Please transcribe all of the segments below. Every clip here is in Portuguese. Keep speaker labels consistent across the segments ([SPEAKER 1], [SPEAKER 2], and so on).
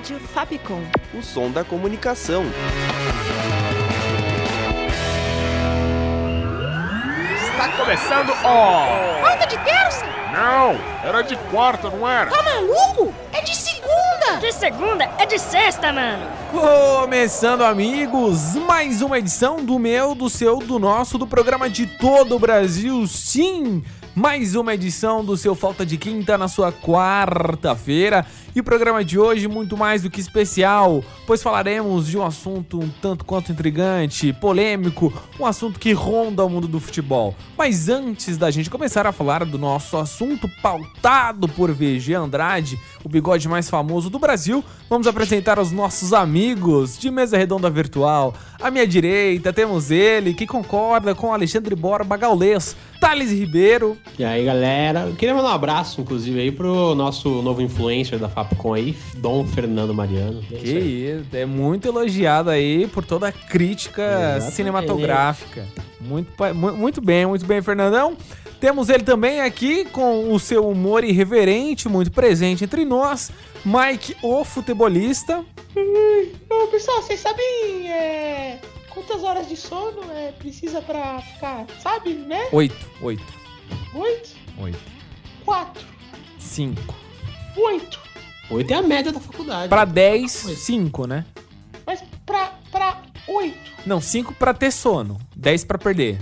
[SPEAKER 1] Rádio Fapcom.
[SPEAKER 2] O som da comunicação.
[SPEAKER 3] Está começando, ó!
[SPEAKER 4] Quarta de terça?
[SPEAKER 3] Não, era de quarta, não era?
[SPEAKER 4] Tá maluco? É de segunda!
[SPEAKER 5] De segunda é de sexta, mano.
[SPEAKER 6] Começando, amigos, mais uma edição do meu, do seu, do nosso, do programa de todo o Brasil. Sim, mais uma edição do seu Falta de Quinta na sua quarta-feira. E o programa de hoje muito mais do que especial, pois falaremos de um assunto um tanto quanto intrigante, polêmico, um assunto que ronda o mundo do futebol. Mas antes da gente começar a falar do nosso assunto pautado por VG Andrade, o bigode mais famoso do Brasil, vamos apresentar os nossos amigos de mesa redonda virtual. À minha direita temos ele que concorda com Alexandre Borba Gaulês, Thales Ribeiro.
[SPEAKER 7] E aí, galera, queria mandar um abraço, inclusive, aí pro nosso novo influencer da Fapcom aí, Dom Fernando Mariano.
[SPEAKER 6] É que isso, é muito elogiado aí por toda a crítica Exatamente. cinematográfica. Muito, muito bem, muito bem, Fernandão. Temos ele também aqui com o seu humor irreverente, muito presente entre nós, Mike, o futebolista.
[SPEAKER 4] Ô, pessoal, vocês sabem é, quantas horas de sono é, precisa pra ficar, sabe, né?
[SPEAKER 6] Oito, oito.
[SPEAKER 4] Oito?
[SPEAKER 6] Oito.
[SPEAKER 4] Quatro.
[SPEAKER 6] Cinco.
[SPEAKER 4] Oito.
[SPEAKER 7] Oito é a média da faculdade.
[SPEAKER 6] Pra dez, cinco, né?
[SPEAKER 4] Mas pra, pra oito.
[SPEAKER 6] Não, cinco pra ter sono, dez pra perder.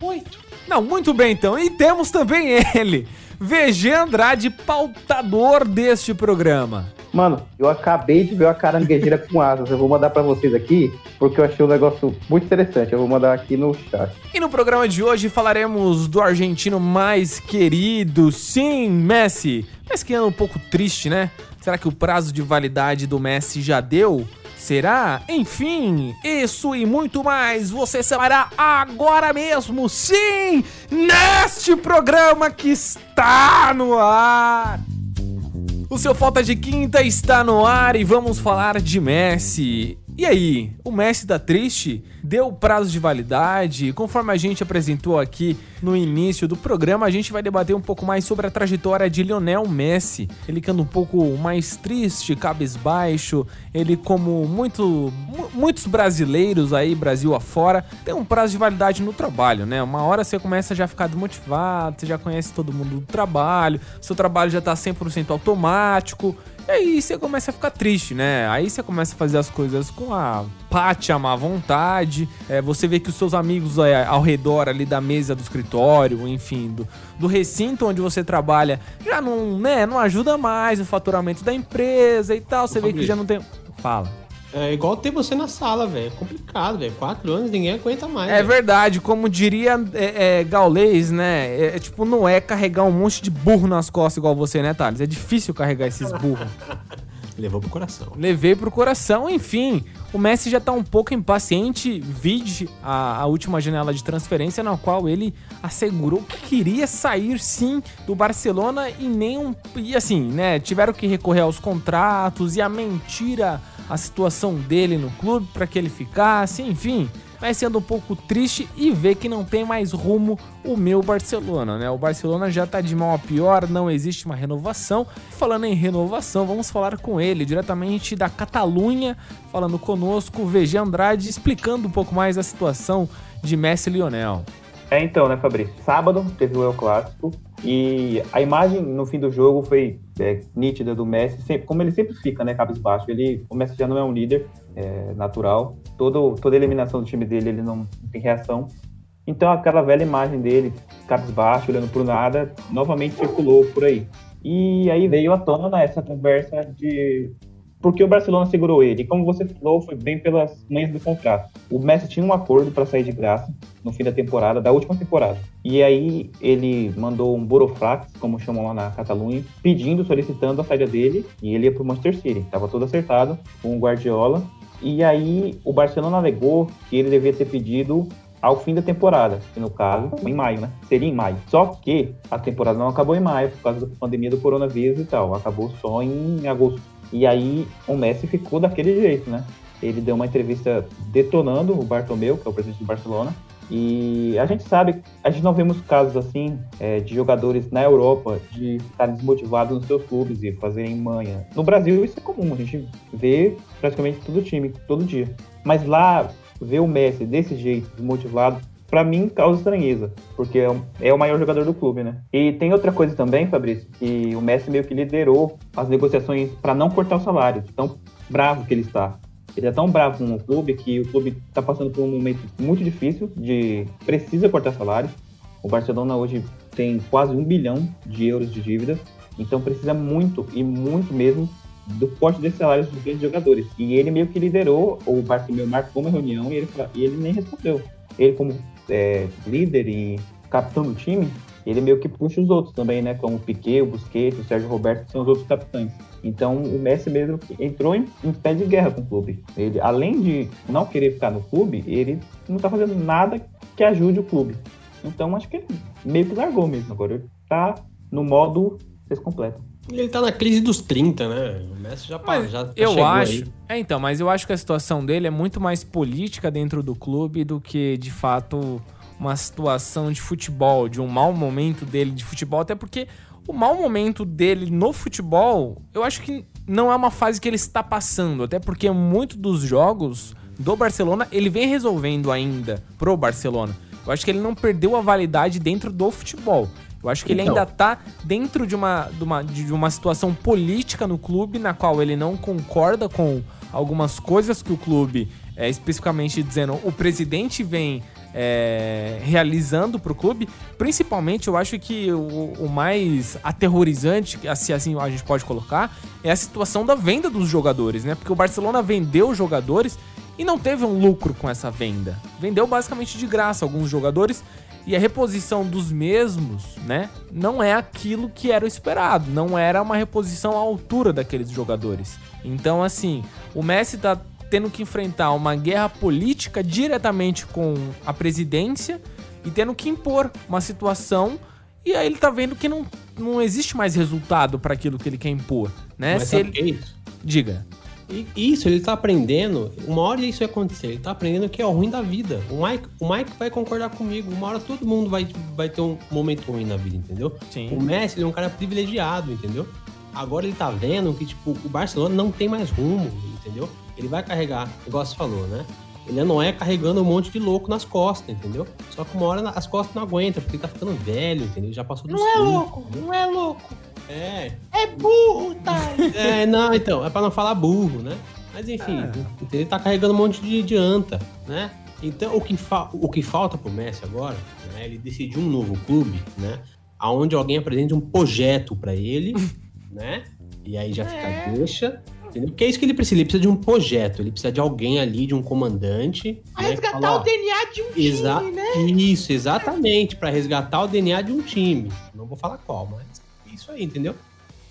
[SPEAKER 4] Oito.
[SPEAKER 6] Não, muito bem então. E temos também ele, VG Andrade, pautador deste programa.
[SPEAKER 8] Mano, eu acabei de ver a caranguejeira com asas. Eu vou mandar para vocês aqui, porque eu achei um negócio muito interessante. Eu vou mandar aqui no chat.
[SPEAKER 6] E no programa de hoje falaremos do argentino mais querido, sim, Messi. Mas que é um pouco triste, né? Será que o prazo de validade do Messi já deu? Será? Enfim, isso e muito mais você saberá agora mesmo, sim, neste programa que está no ar. O seu Falta de Quinta está no ar e vamos falar de Messi. E aí, o Messi tá triste? Deu prazo de validade? Conforme a gente apresentou aqui no início do programa, a gente vai debater um pouco mais sobre a trajetória de Lionel Messi. Ele anda um pouco mais triste, cabisbaixo. Ele, como muito, muitos brasileiros aí, Brasil afora, tem um prazo de validade no trabalho, né? Uma hora você começa já a ficar desmotivado, você já conhece todo mundo do trabalho, seu trabalho já tá 100% automático. E aí você começa a ficar triste, né? Aí você começa a fazer as coisas com a pátia, má vontade. É, você vê que os seus amigos é, ao redor ali da mesa do escritório, enfim, do, do recinto onde você trabalha, já não, né, não ajuda mais o faturamento da empresa e tal. Você vê que já não tem. Fala.
[SPEAKER 7] É igual ter você na sala, velho. É complicado, velho. Quatro anos ninguém aguenta mais.
[SPEAKER 6] É véio. verdade, como diria é, é, Gaulês, né? É, é, tipo, não é carregar um monte de burro nas costas igual você, né, Thales? É difícil carregar esses burros.
[SPEAKER 7] Levou pro coração.
[SPEAKER 6] Levei pro coração, enfim. O Messi já tá um pouco impaciente, vide a, a, última janela de transferência, na qual ele assegurou que queria sair sim do Barcelona e nem um. E assim, né? Tiveram que recorrer aos contratos e a mentira a situação dele no clube para que ele ficasse, enfim. Mas sendo um pouco triste e ver que não tem mais rumo o meu Barcelona, né? O Barcelona já tá de mal a pior, não existe uma renovação. Falando em renovação, vamos falar com ele diretamente da Catalunha, falando conosco, VG Andrade, explicando um pouco mais a situação de Messi e Lionel.
[SPEAKER 8] É então, né, Fabrício? Sábado teve o El Clássico e a imagem no fim do jogo foi é, nítida do Messi, sempre, como ele sempre fica, né, cabisbaixo. Ele, o Messi já não é um líder é, natural, Todo, toda eliminação do time dele ele não, tem reação. Então aquela velha imagem dele, cabisbaixo, olhando por nada, novamente circulou por aí. E aí veio à tona essa conversa de porque o Barcelona segurou ele. E como você falou, foi bem pelas meias do contrato. O Messi tinha um acordo para sair de graça no fim da temporada, da última temporada. E aí ele mandou um Boroflax, como chamam lá na Catalunha, pedindo, solicitando a saída dele, e ele ia pro Manchester City. Tava tudo acertado com o Guardiola. E aí o Barcelona alegou que ele devia ter pedido ao fim da temporada, que no caso, em maio, né? Seria em maio. Só que a temporada não acabou em maio por causa da pandemia do coronavírus e tal. Acabou só em agosto. E aí o Messi ficou daquele jeito, né? Ele deu uma entrevista detonando o Bartomeu, que é o presidente do Barcelona. E a gente sabe, a gente não vemos casos assim é, de jogadores na Europa de estarem desmotivados nos seus clubes e fazerem manha. No Brasil isso é comum, a gente vê praticamente todo time, todo dia. Mas lá ver o Messi desse jeito, desmotivado, para mim causa estranheza, porque é o maior jogador do clube, né? E tem outra coisa também, Fabrício, que o Messi meio que liderou as negociações para não cortar o salário, tão bravo que ele está. Ele é tão bravo com o clube que o clube está passando por um momento muito difícil de precisa cortar salário. O Barcelona hoje tem quase um bilhão de euros de dívidas, então precisa muito e muito mesmo do corte desses salários dos grandes jogadores. E ele meio que liderou, o Bartomeu marcou uma reunião e ele, e ele nem respondeu. Ele, como é, líder e capitão do time, ele meio que puxa os outros também, né? Como o Piquet, o Busquets, o Sérgio Roberto, que são os outros capitães. Então o Messi mesmo entrou em, em pé de guerra com o clube. Ele, além de não querer ficar no clube, ele não tá fazendo nada que ajude o clube. Então acho que ele meio que largou mesmo. Agora ele tá no modo completo.
[SPEAKER 7] Ele tá na crise dos 30, né? O Messi já,
[SPEAKER 6] mas
[SPEAKER 7] já, já
[SPEAKER 6] Eu acho. Aí. É, então, mas eu acho que a situação dele é muito mais política dentro do clube do que, de fato, uma situação de futebol, de um mau momento dele de futebol, até porque o mau momento dele no futebol, eu acho que não é uma fase que ele está passando, até porque muito dos jogos do Barcelona ele vem resolvendo ainda pro Barcelona. Eu acho que ele não perdeu a validade dentro do futebol. Eu acho que ele então. ainda tá dentro de uma, de, uma, de uma situação política no clube na qual ele não concorda com algumas coisas que o clube, é, especificamente dizendo, o presidente vem é, realizando para o clube. Principalmente, eu acho que o, o, mais aterrorizante, se assim a gente pode colocar, é a situação da venda dos jogadores, né? Porque o Barcelona vendeu jogadores e não teve um lucro com essa venda. Vendeu basicamente de graça alguns jogadores e a reposição dos mesmos, né, não é aquilo que era esperado, não era uma reposição à altura daqueles jogadores. Então, assim, o Messi tá tendo que enfrentar uma guerra política diretamente com a presidência e tendo que impor uma situação e aí ele tá vendo que não, não existe mais resultado para aquilo que ele quer impor, né?
[SPEAKER 7] Mas Se ele... é isso?
[SPEAKER 6] Diga.
[SPEAKER 7] E isso, ele tá aprendendo. Uma hora isso vai acontecer. Ele tá aprendendo que é o ruim da vida. O Mike, o Mike vai concordar comigo. Uma hora todo mundo vai, vai ter um momento ruim na vida, entendeu? Sim. O Messi é um cara privilegiado, entendeu? Agora ele tá vendo que, tipo, o Barcelona não tem mais rumo, entendeu? Ele vai carregar, igual você falou, né? Ele não é carregando um monte de louco nas costas, entendeu? Só que uma hora as costas não aguentam, porque ele tá ficando velho, entendeu? Já passou
[SPEAKER 4] dos Não é louco, entendeu? não é louco.
[SPEAKER 7] É.
[SPEAKER 4] É burro, tá?
[SPEAKER 7] é, não, então, é pra não falar burro, né? Mas enfim, é. ele tá carregando um monte de, de anta, né? Então, o que, o que falta pro Messi agora, né? Ele decidir um novo clube, né? Aonde alguém apresente um projeto para ele, né? E aí já fica é. deixa. Entendeu? Porque é isso que ele precisa. Ele precisa de um projeto, ele precisa de alguém ali, de um comandante.
[SPEAKER 4] Pra né, resgatar fala, o DNA de um Exa time, né?
[SPEAKER 7] Isso, exatamente. para resgatar o DNA de um time. Não vou falar qual, mas isso aí, entendeu?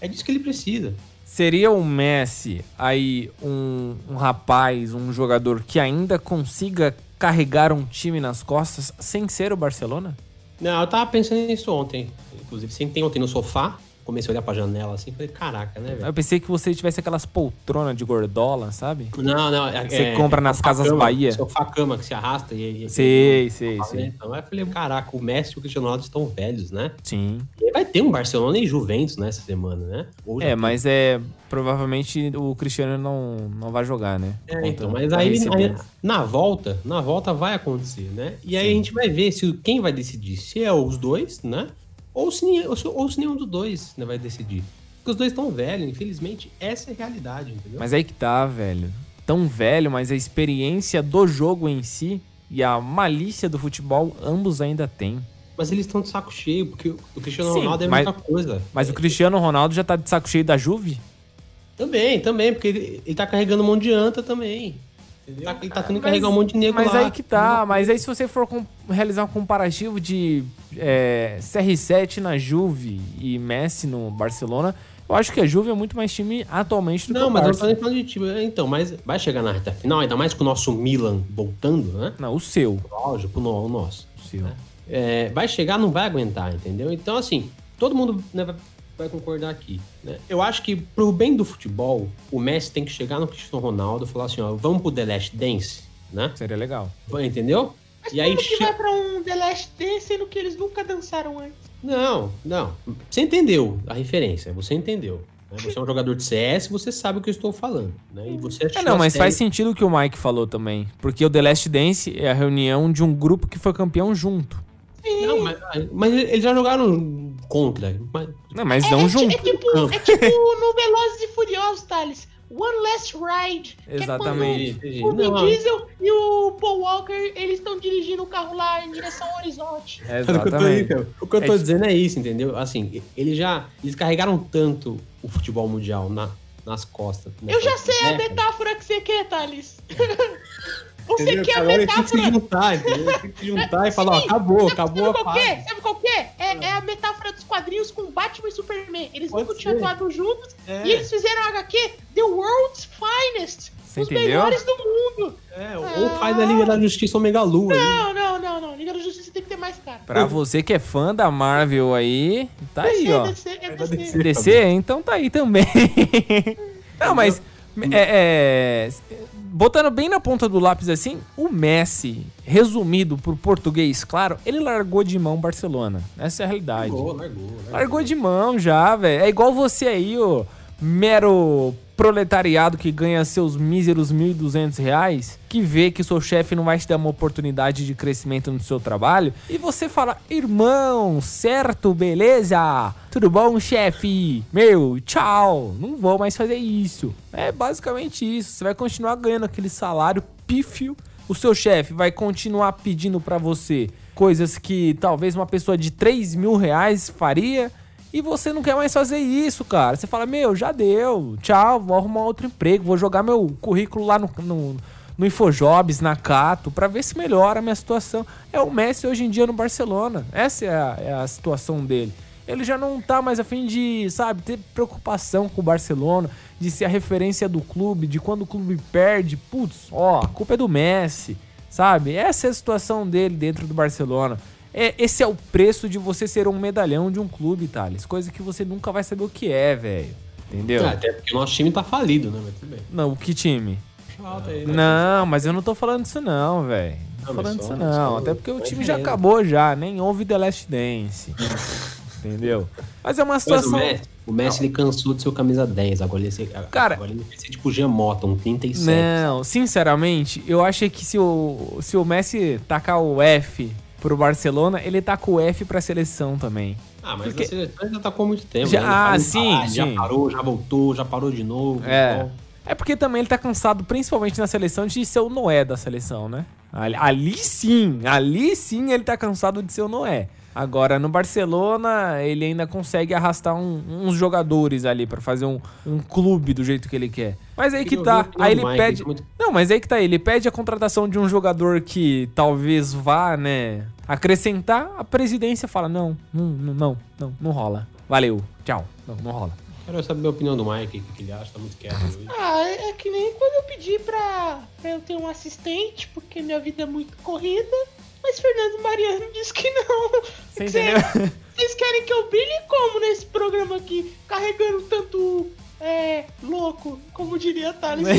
[SPEAKER 7] É disso que ele precisa.
[SPEAKER 6] Seria o Messi aí um, um rapaz, um jogador que ainda consiga carregar um time nas costas sem ser o Barcelona?
[SPEAKER 7] Não, eu tava pensando nisso ontem. Inclusive, tem ontem no sofá, comecei a olhar pra janela assim, falei, caraca, né, velho?
[SPEAKER 6] Eu pensei que você tivesse aquelas poltronas de gordola, sabe?
[SPEAKER 7] Não, não.
[SPEAKER 6] É, você é, compra nas casas
[SPEAKER 7] cama,
[SPEAKER 6] Bahia.
[SPEAKER 7] Sofá-cama que se arrasta e...
[SPEAKER 6] e sei, sei, sei.
[SPEAKER 7] Então, eu falei, caraca, o Messi e o Cristiano Ronaldo estão velhos, né?
[SPEAKER 6] Sim.
[SPEAKER 7] E vai ter um Barcelona e Juventus nessa semana, né?
[SPEAKER 6] é, tem. mas é... Provavelmente o Cristiano não, não vai jogar, né?
[SPEAKER 7] É, então, mas aí, aí, na volta, na volta vai acontecer, né? E aí Sim. a gente vai ver se quem vai decidir, se é os dois, né? Ou se, ou se nenhum dos dois né, vai decidir. Porque os dois estão velhos, infelizmente, essa é a realidade, entendeu?
[SPEAKER 6] Mas aí que tá, velho. Tão velho, mas a experiência do jogo em si e a malícia do futebol, ambos ainda têm.
[SPEAKER 7] Mas eles estão de saco cheio, porque o Cristiano Sim, Ronaldo é mas, muita coisa.
[SPEAKER 6] Mas é. o Cristiano Ronaldo já tá de saco cheio da Juve?
[SPEAKER 7] Também, também, porque ele, ele tá carregando um monte de anta também. Entendeu? Tá, ele tá tendo que
[SPEAKER 6] Mas-
[SPEAKER 7] carregar um monte de nego
[SPEAKER 6] Mas
[SPEAKER 7] lá.
[SPEAKER 6] aí que tá, mas aí se você for com- realizar um comparativo de é, CR7 na Juve e Messi no Barcelona, eu acho que a Juve é muito mais time atualmente do
[SPEAKER 7] Não,
[SPEAKER 6] que o
[SPEAKER 7] mas eu não
[SPEAKER 6] Barça.
[SPEAKER 7] tô nem falando de time. Então, mas vai chegar na reta final, ainda mais com o nosso Milan voltando, né?
[SPEAKER 6] Não, o seu.
[SPEAKER 7] Lógico, o no- o nosso.
[SPEAKER 6] O seu.
[SPEAKER 7] É, vai chegar, não vai aguentar, entendeu? Então, assim, todo mundo né, vai, vai concordar aqui. né? Eu acho que, pro bem do futebol, o Messi tem que chegar no Cristiano Ronaldo e falar assim: ó, vamos pro The Last Dance, né?
[SPEAKER 6] Seria legal.
[SPEAKER 7] Entendeu?
[SPEAKER 4] Mas
[SPEAKER 7] E aí
[SPEAKER 4] como que vai pra um The Last Dance sendo que eles nunca dançaram antes?
[SPEAKER 7] Não, não. Você entendeu a referência, você entendeu. né? Você é um jogador de CS, você sabe o que eu estou falando. Né? E você
[SPEAKER 6] É, não, mas
[SPEAKER 7] série-
[SPEAKER 6] faz sentido o que o Mike falou também. Porque o The Last Dance é a reunião de um grupo que foi campeão junto.
[SPEAKER 7] Não, mas, mas eles já jogaram contra. Mas,
[SPEAKER 6] Não, mas
[SPEAKER 4] É,
[SPEAKER 6] não
[SPEAKER 4] é, ti-
[SPEAKER 6] junto.
[SPEAKER 4] é tipo, é tipo no Velozes e Furiosos, Thales. One Last Ride. que é quando
[SPEAKER 6] Exatamente.
[SPEAKER 4] O Vin Diesel e o Paul Walker, eles estão dirigindo o carro lá em direção ao horizonte.
[SPEAKER 7] Mas o que eu tô,
[SPEAKER 6] Exatamente.
[SPEAKER 7] então, o que eu tô
[SPEAKER 6] É-
[SPEAKER 7] dizendo é isso, entendeu? Assim, eles já. Eles carregaram tanto o futebol mundial na, nas costas.
[SPEAKER 4] Eu já sei a metáfora que você quer, Thales. Você
[SPEAKER 7] entendeu?
[SPEAKER 4] quer a
[SPEAKER 7] Agora tem que se
[SPEAKER 4] metáfora.
[SPEAKER 7] juntar, entendeu? Tem que se juntar e falar, ó, acabou,
[SPEAKER 4] sabe-
[SPEAKER 7] acabou
[SPEAKER 4] sabe
[SPEAKER 7] a
[SPEAKER 4] é?
[SPEAKER 7] fase.
[SPEAKER 4] Sabe qual que é? É, é a metáfora dos quadrinhos com Batman e Superman. Eles
[SPEAKER 7] Pode
[SPEAKER 4] nunca tinham atuado juntos
[SPEAKER 7] É.
[SPEAKER 4] e eles fizeram a HQ The World's Finest.
[SPEAKER 6] Você
[SPEAKER 4] os
[SPEAKER 6] entendeu?
[SPEAKER 4] melhores do mundo.
[SPEAKER 7] É, ou faz a Liga da Justiça Omega Lua.
[SPEAKER 4] Não, não, não, não. Liga da Justiça tem que ter mais cara.
[SPEAKER 6] Pra você que é fã da Marvel aí, tá aí, ó.
[SPEAKER 4] DC, é DC.
[SPEAKER 7] DC.
[SPEAKER 6] DC, então tá aí também. Não, mas é, é, botando bem na ponta do lápis assim, o Messi, resumido pro português, claro, ele largou de mão Barcelona. Essa é a realidade.
[SPEAKER 7] Largou, largou, largou.
[SPEAKER 6] Largou de mão já, velho. É igual você aí, ô mero proletariado que ganha seus míseros 1.200 reais, que vê que seu chefe não vai te dar uma oportunidade de crescimento no seu trabalho, e você fala, irmão, certo, beleza? Tudo bom, chefe? Meu, tchau, não vou mais fazer isso. É basicamente isso. Você vai continuar ganhando aquele salário pífio. O seu chefe vai continuar pedindo pra você coisas que talvez uma pessoa de 3 mil reais faria. E você não quer mais fazer isso, cara. Você fala, meu, já deu. Tchau, vou arrumar outro emprego. Vou jogar meu currículo lá no, no, no Infojobs, na Cato, pra ver se melhora a minha situação. É o Messi hoje em dia no Barcelona. Essa é a, é a situação dele. Ele já não tá mais a fim de, sabe, ter preocupação com o Barcelona, de ser a referência do clube, de quando o clube perde, putz, ó, a culpa é do Messi, sabe? Essa é a situação dele dentro do Barcelona. É, esse é o preço de você ser um medalhão de um clube, Thales. Coisa que você nunca vai saber o que é, velho. Entendeu?
[SPEAKER 7] Ah, até porque o nosso time tá falido, né? Mas tudo bem.
[SPEAKER 6] Não, que time?
[SPEAKER 7] Aí, né?
[SPEAKER 6] Não, mas eu não tô falando disso não, velho. Não tô falando disso não. Até porque o time já acabou já. Nem houve The Last Dance. Entendeu? Mas é uma
[SPEAKER 7] Mas o
[SPEAKER 6] situação...
[SPEAKER 7] Messi, o Messi ele cansou de ser o camisa 10. Agora ele, ser,
[SPEAKER 6] Cara-
[SPEAKER 7] agora ele quer ser tipo Giamota, um 37.
[SPEAKER 6] Não, sinceramente, eu achei que se o, se o Messi tacar o F pro Barcelona, ele taca o F pra seleção também.
[SPEAKER 7] Ah, mas
[SPEAKER 6] Porque-
[SPEAKER 7] a seleção já tacou há muito tempo.
[SPEAKER 6] Já-
[SPEAKER 7] né?
[SPEAKER 6] Ah, sim,
[SPEAKER 7] parar, Já
[SPEAKER 6] sim.
[SPEAKER 7] parou, já voltou, já parou de novo.
[SPEAKER 6] É.
[SPEAKER 7] então-
[SPEAKER 6] É porque também ele tá cansado, principalmente na seleção, de ser o Noé da seleção, né? Ali, ali sim, ali sim ele tá cansado de ser o Noé. Agora, no Barcelona, ele ainda consegue arrastar um- uns jogadores ali pra fazer um, um clube do jeito que ele quer. Mas aí que tá. Aí ele pede.
[SPEAKER 7] tá
[SPEAKER 6] Não, mas aí que tá. Ele pede a contratação de um jogador que talvez vá, né, acrescentar. A presidência fala: não, não, não, não, não, rola. Valeu, tchau. Não, não rola.
[SPEAKER 7] Quero saber a opinião do Mike, o que, ele acha, tá muito quieto hoje.
[SPEAKER 4] Ah, é é que nem quando eu pedi pra, pra eu ter um assistente, porque minha vida é muito corrida. Mas Fernando Mariano disse que não.
[SPEAKER 6] Você
[SPEAKER 4] Cê-
[SPEAKER 6] entendeu?
[SPEAKER 4] Vocês querem que eu brilhe como nesse programa aqui? Carregando tanto é, louco, como diria Thales.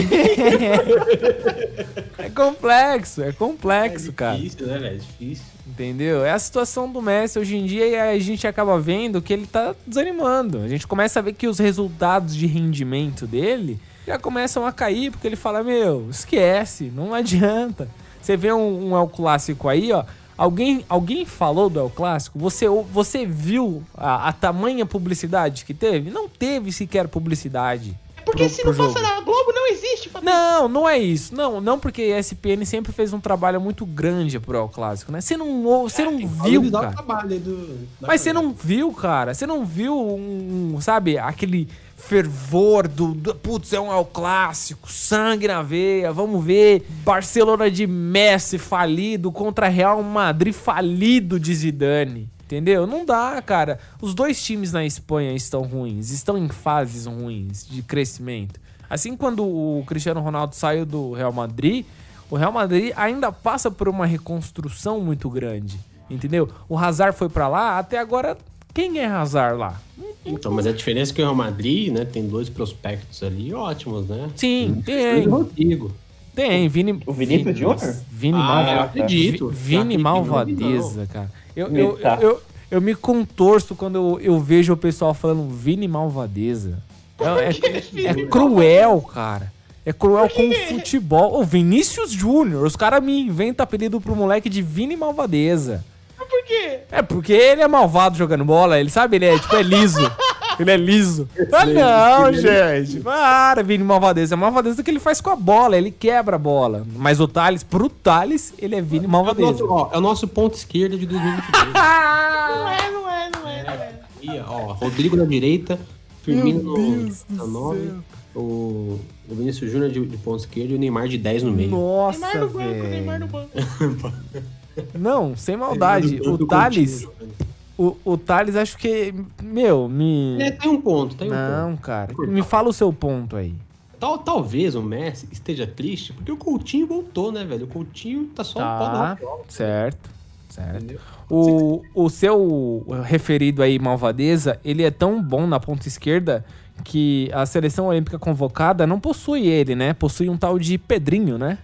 [SPEAKER 6] É complexo, é complexo, cara.
[SPEAKER 7] difícil, né, velho? Difícil.
[SPEAKER 6] Entendeu? É a situação do Messi hoje em dia e a gente acaba vendo que ele tá desanimando. A gente começa a ver que os resultados de rendimento dele já começam a cair, porque ele fala: Meu, esquece, não adianta. Você vê um, um El Clássico aí, ó. Alguém, alguém falou do El Clássico? Você, você viu a, a tamanha publicidade que teve? Não teve sequer publicidade.
[SPEAKER 4] Porque
[SPEAKER 6] pro-
[SPEAKER 4] se
[SPEAKER 6] pro
[SPEAKER 4] não
[SPEAKER 6] jogo.
[SPEAKER 4] na Globo, não existe
[SPEAKER 6] Não, não é isso. Não, não porque a ESPN sempre fez um trabalho muito grande pro Clássico, né? Você não, você não viu, cara.
[SPEAKER 7] trabalho do,
[SPEAKER 6] Mas você não viu, cara. Você não viu um, um, sabe, aquele fervor do, do- putz, é um El Clássico, sangue na veia, vamos ver Barcelona de Messi falido contra Real Madrid falido de Zidane. Entendeu? Não dá, cara. Os dois times na Espanha estão ruins, estão em fases ruins de crescimento. Assim, quando o Cristiano Ronaldo saiu do Real Madrid, o Real Madrid ainda passa por uma reconstrução muito grande. Entendeu? O Hazard foi pra lá, até agora, quem é Hazard lá?
[SPEAKER 7] Então, mas a diferença é que o Real Madrid, né, tem dois prospectos ali ótimos, né?
[SPEAKER 6] Sim,
[SPEAKER 7] E
[SPEAKER 6] tem.
[SPEAKER 7] o Rodrigo.
[SPEAKER 6] Tem, Vini.
[SPEAKER 8] O Vinícius
[SPEAKER 6] Vini,
[SPEAKER 8] Júnior?
[SPEAKER 6] Vini
[SPEAKER 7] Ah,
[SPEAKER 6] Mal-
[SPEAKER 7] eu acredito.
[SPEAKER 6] Vi- Vini Malvadeza, cara. Eu, eu,
[SPEAKER 8] Tá.
[SPEAKER 6] eu, eu me contorço quando eu, eu vejo o pessoal falando Vini Malvadeza. É, é- é cruel, cara. É cruel com o futebol. O Vinícius Júnior, os caras me inventam apelido pro moleque de Vini Malvadeza.
[SPEAKER 4] Mas por quê?
[SPEAKER 6] É porque ele é malvado jogando bola, ele sabe, ele é tipo, é liso. Ele é liso. Ah, não, gente. Para, Vini Malvadeza. É malvadeza que ele faz com a bola, ele quebra a bola. Mas o Thales, pro Thales, ele é Vini
[SPEAKER 7] É o,
[SPEAKER 6] Malvadeza.
[SPEAKER 7] nosso, ó, é o nosso ponto esquerdo de 2022.
[SPEAKER 4] Não é, não é, não é, não é.
[SPEAKER 7] Ó, Rodrigo na direita, Firmino no 19, o, o Vinícius Júnior de, de ponto esquerdo e o Neymar de 10 no meio.
[SPEAKER 6] Nossa,
[SPEAKER 4] Neymar no banco, Neymar no banco.
[SPEAKER 6] Não, sem maldade.
[SPEAKER 7] Do-
[SPEAKER 6] O Thales,
[SPEAKER 7] Coutinho.
[SPEAKER 6] o, o Thales acho que, meu, me...
[SPEAKER 7] É, tem um ponto, tem um
[SPEAKER 6] Não,
[SPEAKER 7] ponto.
[SPEAKER 6] cara. Me fala o seu ponto aí.
[SPEAKER 7] Tal, talvez o Messi esteja triste porque o Coutinho voltou, né, velho? O Coutinho tá só um pau
[SPEAKER 6] Tá,
[SPEAKER 7] na
[SPEAKER 6] certo, certo. O, o seu referido aí, Malvadeza, ele é tão bom na ponta esquerda que a seleção olímpica convocada não possui ele, né? Possui um tal de Pedrinho, né?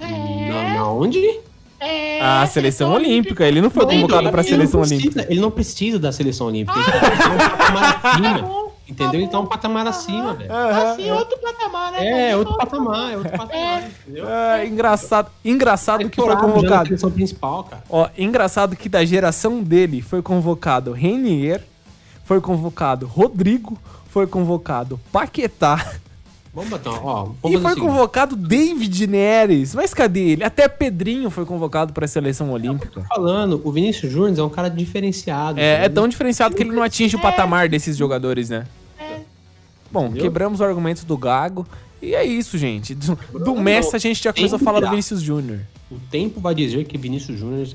[SPEAKER 7] Na, na onde?
[SPEAKER 4] É,
[SPEAKER 6] A seleção olímpica. Ele não foi convocado pra
[SPEAKER 7] Ele não
[SPEAKER 6] seleção
[SPEAKER 7] precisa-
[SPEAKER 6] olímpica.
[SPEAKER 7] Ele não precisa da seleção olímpica. Ele tá um. Entendeu? Tá um patamar acima, velho.
[SPEAKER 4] Assim, outro patamar, né?
[SPEAKER 7] É, outro patamar, é outro patamar, entendeu?
[SPEAKER 6] Ah, engraçado, engraçado que foi
[SPEAKER 7] na
[SPEAKER 6] convocado.
[SPEAKER 7] principal, cara.
[SPEAKER 6] Ó, engraçado que da geração dele foi convocado Renier, foi convocado Rodrigo, foi convocado Paquetá.
[SPEAKER 7] Vamos botar, ó. Vamos
[SPEAKER 6] E foi
[SPEAKER 7] seguinte.
[SPEAKER 6] convocado David Neres. Mas cadê ele? Até Pedrinho foi convocado pra seleção olímpica.
[SPEAKER 7] falando, o Vinícius Júnior é um cara diferenciado.
[SPEAKER 6] É, é tão diferenciado que ele não atinge o patamar desses jogadores, né? Bom,
[SPEAKER 7] Entendeu?
[SPEAKER 6] quebramos o argumento do Gago. E é isso, gente. Do, do Messi a gente tinha coisa a falar do. Vinícius Júnior.
[SPEAKER 7] O tempo vai dizer que Vinícius Júnior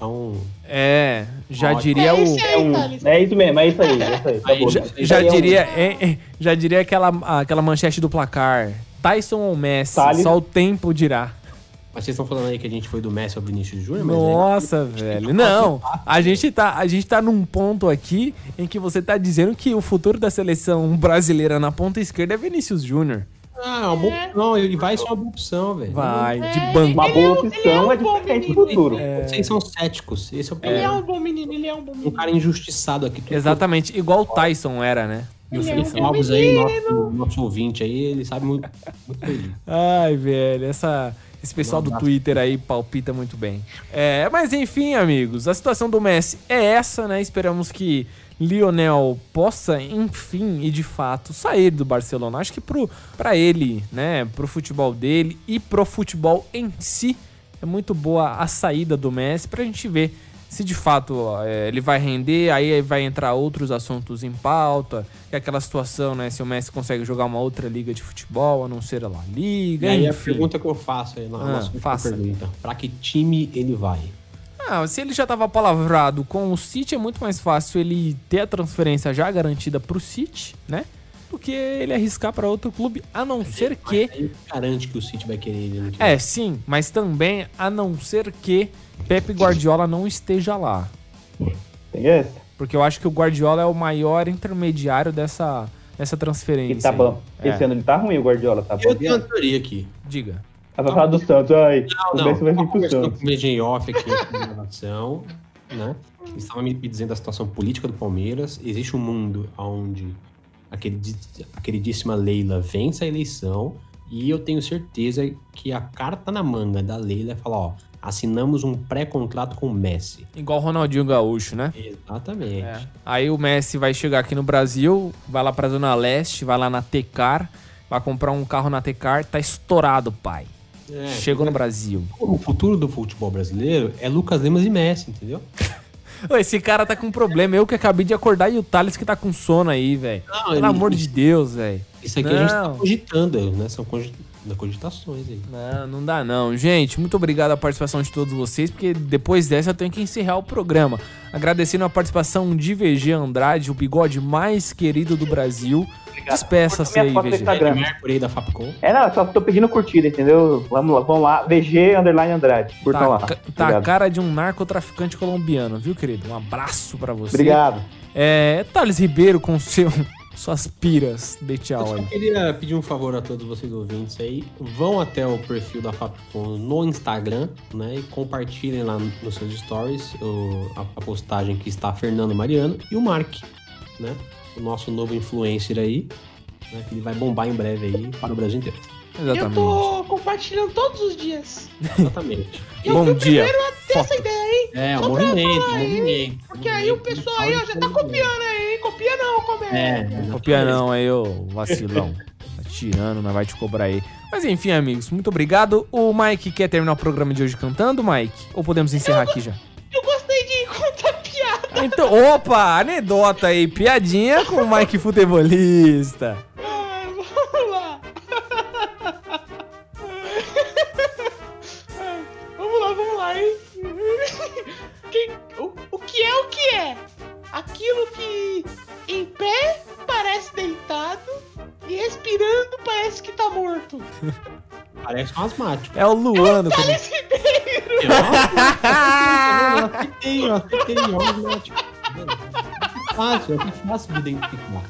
[SPEAKER 7] é- um.
[SPEAKER 6] É, já
[SPEAKER 7] Ótimo.
[SPEAKER 6] diria
[SPEAKER 4] É
[SPEAKER 6] o.
[SPEAKER 8] É,
[SPEAKER 4] aí,
[SPEAKER 8] um, é isso mesmo, é isso aí. É isso aí. acabou.
[SPEAKER 6] Já,
[SPEAKER 8] é
[SPEAKER 6] diria, é, já diria aquela, aquela manchete do placar. Tyson ou Messi?
[SPEAKER 8] Thales.
[SPEAKER 6] Só o tempo dirá.
[SPEAKER 7] Mas vocês estão falando aí que a gente foi do Messi ao Vinícius Júnior, mas é-
[SPEAKER 6] Nossa, velho. Não, a gente, tá, a gente tá num ponto aqui em que você tá dizendo que o futuro da seleção brasileira na ponta esquerda é Vinícius Júnior.
[SPEAKER 7] Ah, é uma boa opção. Ele vai ser uma boa opção, velho.
[SPEAKER 6] Vai, de
[SPEAKER 4] É,
[SPEAKER 6] banco.
[SPEAKER 8] Uma
[SPEAKER 4] Ele é
[SPEAKER 8] boa
[SPEAKER 4] um- ele é
[SPEAKER 8] opção
[SPEAKER 4] um
[SPEAKER 8] é
[SPEAKER 4] bom
[SPEAKER 8] diferente do futuro.
[SPEAKER 7] Vocês são céticos. Esse é o
[SPEAKER 4] Ele é um bom menino, ele é um bom
[SPEAKER 7] Um
[SPEAKER 4] menino.
[SPEAKER 7] cara injustiçado aqui. Tudo
[SPEAKER 6] Exatamente, igual o Tyson era, né?
[SPEAKER 4] Ele é um
[SPEAKER 6] seleção.
[SPEAKER 4] bom
[SPEAKER 7] Alves aí, nosso, nosso ouvinte aí, ele sabe muito, muito bem.
[SPEAKER 6] Ai, velho, essa, esse pessoal do Twitter aí palpita muito bem. É, mas enfim, amigos, a situação do Messi é essa, né? Esperamos que Lionel possa, enfim, e de fato, sair do Barcelona. Acho que pro, pra ele, né, pro futebol dele e pro futebol em si, é muito boa a saída do Messi pra gente ver se de fato é, ele vai render, aí vai entrar outros assuntos em pauta, que é aquela situação, né, se o Messi consegue jogar uma outra liga de futebol, a não ser a La
[SPEAKER 7] E
[SPEAKER 6] Liga,
[SPEAKER 7] aí a
[SPEAKER 6] enfim.
[SPEAKER 7] pergunta que eu faço aí, na
[SPEAKER 6] Ah,
[SPEAKER 7] nossa
[SPEAKER 6] faça.
[SPEAKER 7] pergunta. Pra que time ele vai?
[SPEAKER 6] Ah, se ele já tava palavrado com o City, é muito mais fácil ele ter a transferência já garantida pro City, né? Do que ele arriscar pra outro clube, a não ser que.
[SPEAKER 7] Aí garante que o City vai querer ele
[SPEAKER 6] É, sim, mas também a não ser que Pepe Guardiola não esteja lá.
[SPEAKER 8] Tem essa?
[SPEAKER 6] Porque eu acho que o Guardiola é o maior intermediário dessa, dessa transferência.
[SPEAKER 8] E tá bom.
[SPEAKER 6] É,
[SPEAKER 8] Esse ano ele tá ruim, o Guardiola, tá bom.
[SPEAKER 7] Eu tenho uma teoria aqui.
[SPEAKER 6] Diga.
[SPEAKER 8] Ela vai falar do Santos, ai.
[SPEAKER 7] Não,
[SPEAKER 8] o Messi vai vir pro Santos.
[SPEAKER 7] Media off aqui na gravação, né? Eles estavam me me dizendo a situação política do Palmeiras. Existe um mundo onde a queridíssima Leila vence a eleição e eu tenho certeza que a carta na manga da Leila é falar, ó, assinamos um pré-contrato com o Messi.
[SPEAKER 6] Igual o Ronaldinho Gaúcho, né?
[SPEAKER 7] Exatamente.
[SPEAKER 6] É. Aí o Messi vai chegar aqui no Brasil, vai lá pra Zona Leste, vai lá na Tecar Vai comprar um carro na Tecar, tá estourado, pai.
[SPEAKER 7] É,
[SPEAKER 6] Chegou no Brasil.
[SPEAKER 7] O futuro do futebol brasileiro é Lucas Lima e Messi, entendeu?
[SPEAKER 6] Esse cara tá com problema. Eu que acabei de acordar e o Thales que tá com sono aí, velho.
[SPEAKER 7] Não,
[SPEAKER 6] Pelo
[SPEAKER 7] ele-
[SPEAKER 6] amor de Deus, velho.
[SPEAKER 7] Isso aqui a gente tá
[SPEAKER 6] Não.
[SPEAKER 7] cogitando, né? São cogi- cogitações aí.
[SPEAKER 6] Não, não dá não. Gente, muito obrigado a participação de todos vocês, porque depois dessa eu tenho que encerrar o programa. Agradecendo a participação de VG Andrade, o bigode mais querido do Brasil. Despeça-se aí, VG.
[SPEAKER 8] Instagram.
[SPEAKER 7] Mercury aí da Fapcom.
[SPEAKER 8] É, não, só tô pedindo curtida, entendeu? Vamos lá, vamos lá. VG Underline Andrade. Curtam
[SPEAKER 6] Tá,
[SPEAKER 8] lá.
[SPEAKER 6] tá a cara de um narcotraficante colombiano, viu, querido? Um abraço pra você.
[SPEAKER 8] Obrigado.
[SPEAKER 6] É, Thales Ribeiro com seu, suas piras. Dê
[SPEAKER 7] Eu
[SPEAKER 6] tchau
[SPEAKER 7] só
[SPEAKER 6] aí.
[SPEAKER 7] queria pedir um favor a todos vocês ouvintes aí. Vão até o perfil da Fapcom no Instagram, né? E compartilhem lá nos seus stories o- a, a postagem que está Fernando Mariano e o Mark, né? O nosso novo influencer aí, né? Que ele vai bombar em breve aí para o Brasil inteiro.
[SPEAKER 4] Eu
[SPEAKER 6] Exatamente.
[SPEAKER 4] tô compartilhando todos os dias.
[SPEAKER 7] Exatamente.
[SPEAKER 4] Eu
[SPEAKER 6] Bom
[SPEAKER 4] fui o
[SPEAKER 6] dia.
[SPEAKER 4] primeiro a ter
[SPEAKER 6] Foto.
[SPEAKER 4] essa ideia, hein?
[SPEAKER 7] É, o
[SPEAKER 4] Só
[SPEAKER 7] movimento,
[SPEAKER 4] falar aí,
[SPEAKER 7] movimento.
[SPEAKER 4] Porque aí o pessoal aí, ó, já tá copiando aí, hein? Copia não, comédia.
[SPEAKER 7] É,
[SPEAKER 6] Copia não aí, ô vacilão. Tá tirando, não vai te cobrar aí. Mas enfim, amigos, muito obrigado. O Mike quer terminar o programa de hoje cantando, Mike? Ou podemos encerrar aqui já? Então, opa, anedota aí, piadinha com o Mike futebolista.
[SPEAKER 4] Ah, vamos lá. Vamos lá, vamos lá, hein? Quem- o, o que é o que é? Aquilo que em pé parece deitado e respirando parece que tá morto.
[SPEAKER 7] Parece um asmático.
[SPEAKER 6] É o Luano. quando-
[SPEAKER 4] Esse Ribeiro.
[SPEAKER 7] Eu acertei, eu acertei, ó, asmático. É fácil, é fácil de identificar.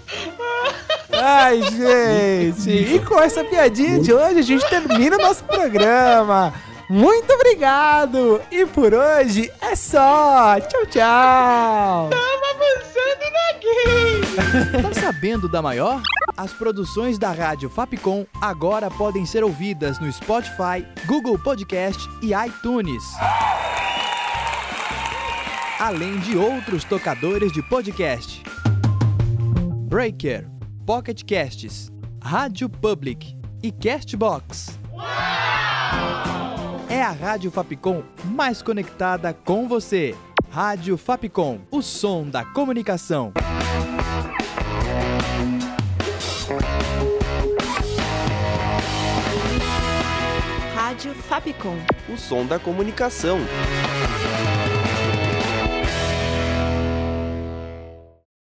[SPEAKER 6] Ai, gente. E com essa piadinha de hoje, a gente termina o nosso programa. Muito obrigado. E por hoje é só. Tchau, tchau.
[SPEAKER 4] Tamo avançando na game.
[SPEAKER 9] Tá sabendo da maior? As produções da Rádio Fapcom agora podem ser ouvidas no Spotify, Google Podcast e iTunes. Além de outros tocadores de podcast. Breaker, Pocket Casts, Rádio Public e Castbox. É a Rádio Fapcom mais conectada com você. Rádio Fapcom, o som da comunicação.
[SPEAKER 1] Rádio Fapcom.
[SPEAKER 2] O som da comunicação.